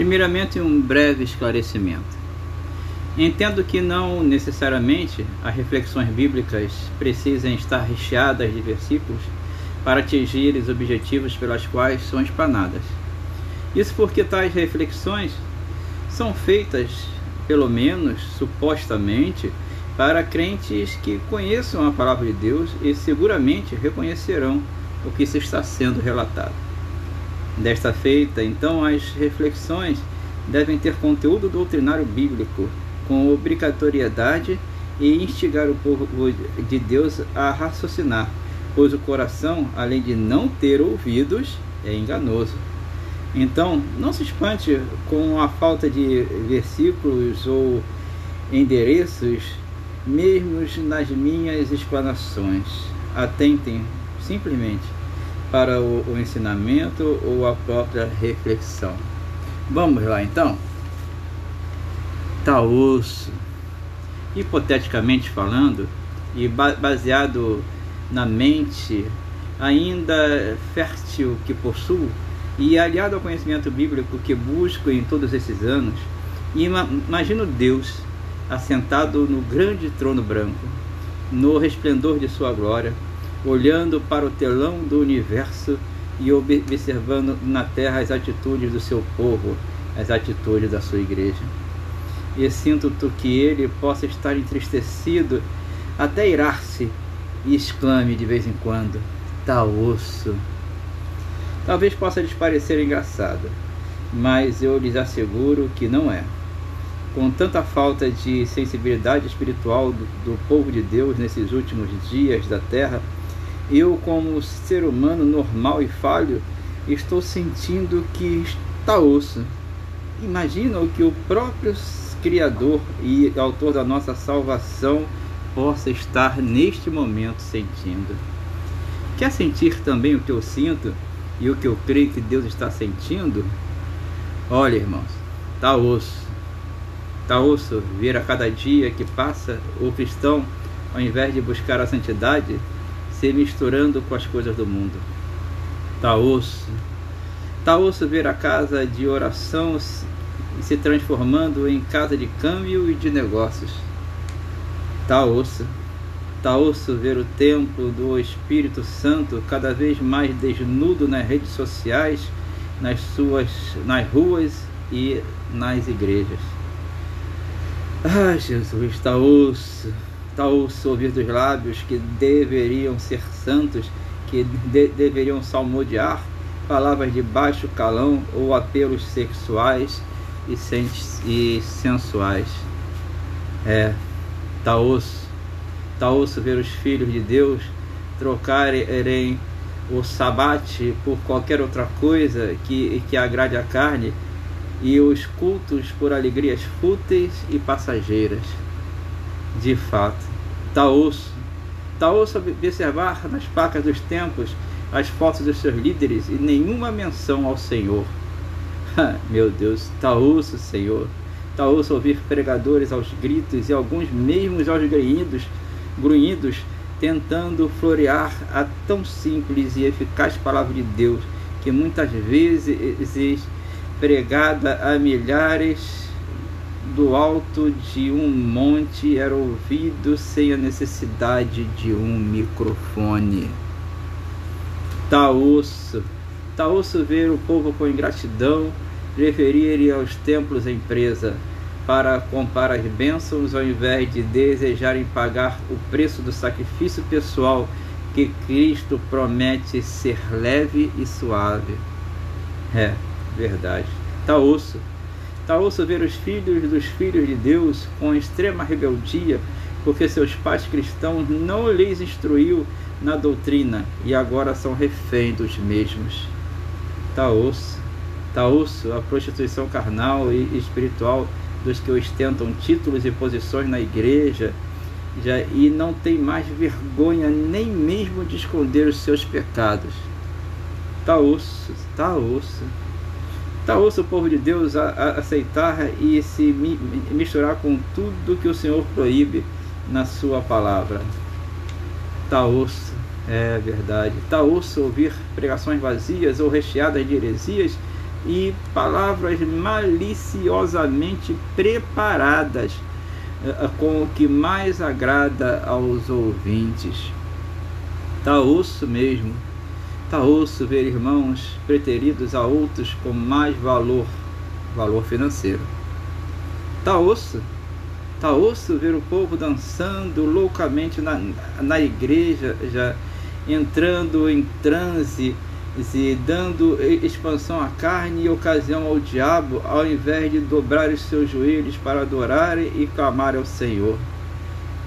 Primeiramente, um breve esclarecimento. Entendo que não necessariamente as reflexões bíblicas precisam estar recheadas de versículos para atingir os objetivos pelas quais são explanadas. Isso porque tais reflexões são feitas, pelo menos supostamente, para crentes que conheçam a palavra de Deus e seguramente reconhecerão o que se está sendo relatado. Desta feita, então, as reflexões devem ter conteúdo doutrinário bíblico, com obrigatoriedade e instigar o povo de Deus a raciocinar, pois o coração, além de não ter ouvidos, é enganoso. Então, não se espante com a falta de versículos ou endereços, mesmo nas minhas explanações. Atentem simplesmente para o, o ensinamento ou a própria reflexão. Vamos lá então? Taoso, hipoteticamente falando, e baseado na mente ainda fértil que possuo, e aliado ao conhecimento bíblico que busco em todos esses anos, imagino Deus assentado no grande trono branco, no resplendor de sua glória, olhando para o telão do universo e observando na terra as atitudes do seu povo, as atitudes da sua igreja. E sinto que ele possa estar entristecido até irar-se e exclame de vez em quando: Tá osso. Talvez possa lhes parecer engraçado, mas eu lhes asseguro que não é. Com tanta falta de sensibilidade espiritual do, do povo de Deus nesses últimos dias da terra, eu, como ser humano normal e falho, estou sentindo que está osso. Imagina o que o próprio Criador e autor da nossa salvação possa estar neste momento sentindo. Quer sentir também o que eu sinto? e o que eu creio que Deus está sentindo, olha, irmãos, tá osso. Tá osso ver a cada dia que passa o cristão, ao invés de buscar a santidade, se misturando com as coisas do mundo. Tá osso. Tá osso ver a casa de oração se transformando em casa de câmbio e de negócios. Tá osso Está osso ver o templo do Espírito Santo cada vez mais desnudo nas redes sociais, nas suas, nas ruas e nas igrejas. Ah, Jesus, está osso, osso ouvir dos lábios que deveriam ser santos, que de, deveriam salmodiar palavras de baixo calão ou apelos sexuais e, sens, e sensuais. É, está osso Taosso ver os filhos de Deus trocarem o sabate por qualquer outra coisa que, que agrade a carne e os cultos por alegrias fúteis e passageiras. De fato, Taosso, Taosso observar nas placas dos tempos as fotos dos seus líderes e nenhuma menção ao Senhor. Meu Deus, Taosso, Senhor. Taosso ouvir pregadores aos gritos e alguns mesmos aos grunhidos grunhidos, tentando florear a tão simples e eficaz palavra de Deus, que muitas vezes pregada a milhares do alto de um monte era ouvido sem a necessidade de um microfone. Tá osso, tá osso ver o povo com ingratidão preferir aos templos em presa para comprar as bênçãos ao invés de desejarem pagar o preço do sacrifício pessoal que Cristo promete ser leve e suave. É, verdade. Tá osso. Tá osso ver os filhos dos filhos de Deus com extrema rebeldia, porque seus pais cristãos não lhes instruiu na doutrina e agora são refém dos mesmos. Tá osso. Tá osso a prostituição carnal e espiritual dos que ostentam títulos e posições na igreja já, e não tem mais vergonha nem mesmo de esconder os seus pecados. Tá osso. Tá osso o povo de Deus a, a aceitar e se mi, misturar com tudo que o Senhor proíbe na sua palavra. Tá osso, é verdade. Tá osso ouvir pregações vazias ou recheadas de heresias e palavras maliciosamente preparadas eh, com o que mais agrada aos ouvintes. Tá osso mesmo, tá osso ver irmãos preteridos a outros com mais valor, valor financeiro. Tá osso, tá osso ver o povo dançando loucamente na, na igreja, já entrando em transe e dando expansão à carne e ocasião ao diabo, ao invés de dobrar os seus joelhos para adorarem e clamar ao Senhor.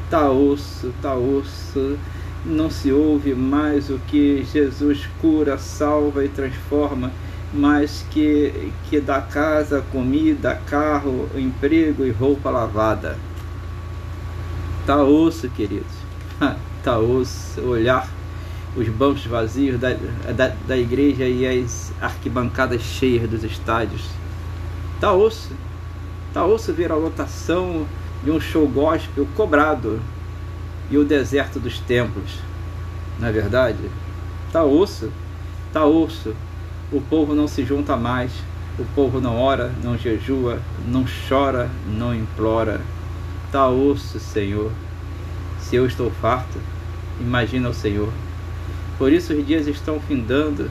Tá osso, tá osso, não se ouve mais o que Jesus cura, salva e transforma, mas que, que dá casa, comida, carro, emprego e roupa lavada. Tá osso, queridos. tá osso olhar os bancos vazios da, da, da igreja e as arquibancadas cheias dos estádios. Tá osso, tá osso ver a lotação de um show gospel cobrado e o deserto dos templos. Não é verdade? Tá osso, tá osso. O povo não se junta mais, o povo não ora, não jejua, não chora, não implora. Tá osso, Senhor. Se eu estou farto, imagina o Senhor. Por isso os dias estão findando,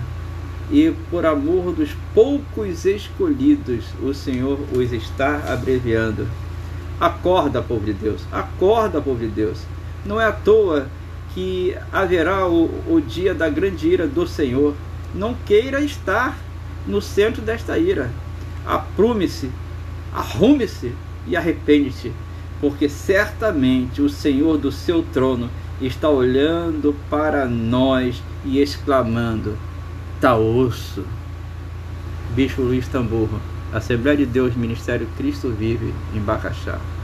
e por amor dos poucos escolhidos, o Senhor os está abreviando. Acorda, povo de Deus, acorda, povo de Deus. Não é à toa que haverá o, o dia da grande ira do Senhor. Não queira estar no centro desta ira. Aprume-se, arrume-se e arrepende-te, porque certamente o Senhor do seu trono está olhando para nós e exclamando: Tá osso. Bispo Luiz Tamburro, Assembleia de Deus, Ministério Cristo Vive, em Bacaxá.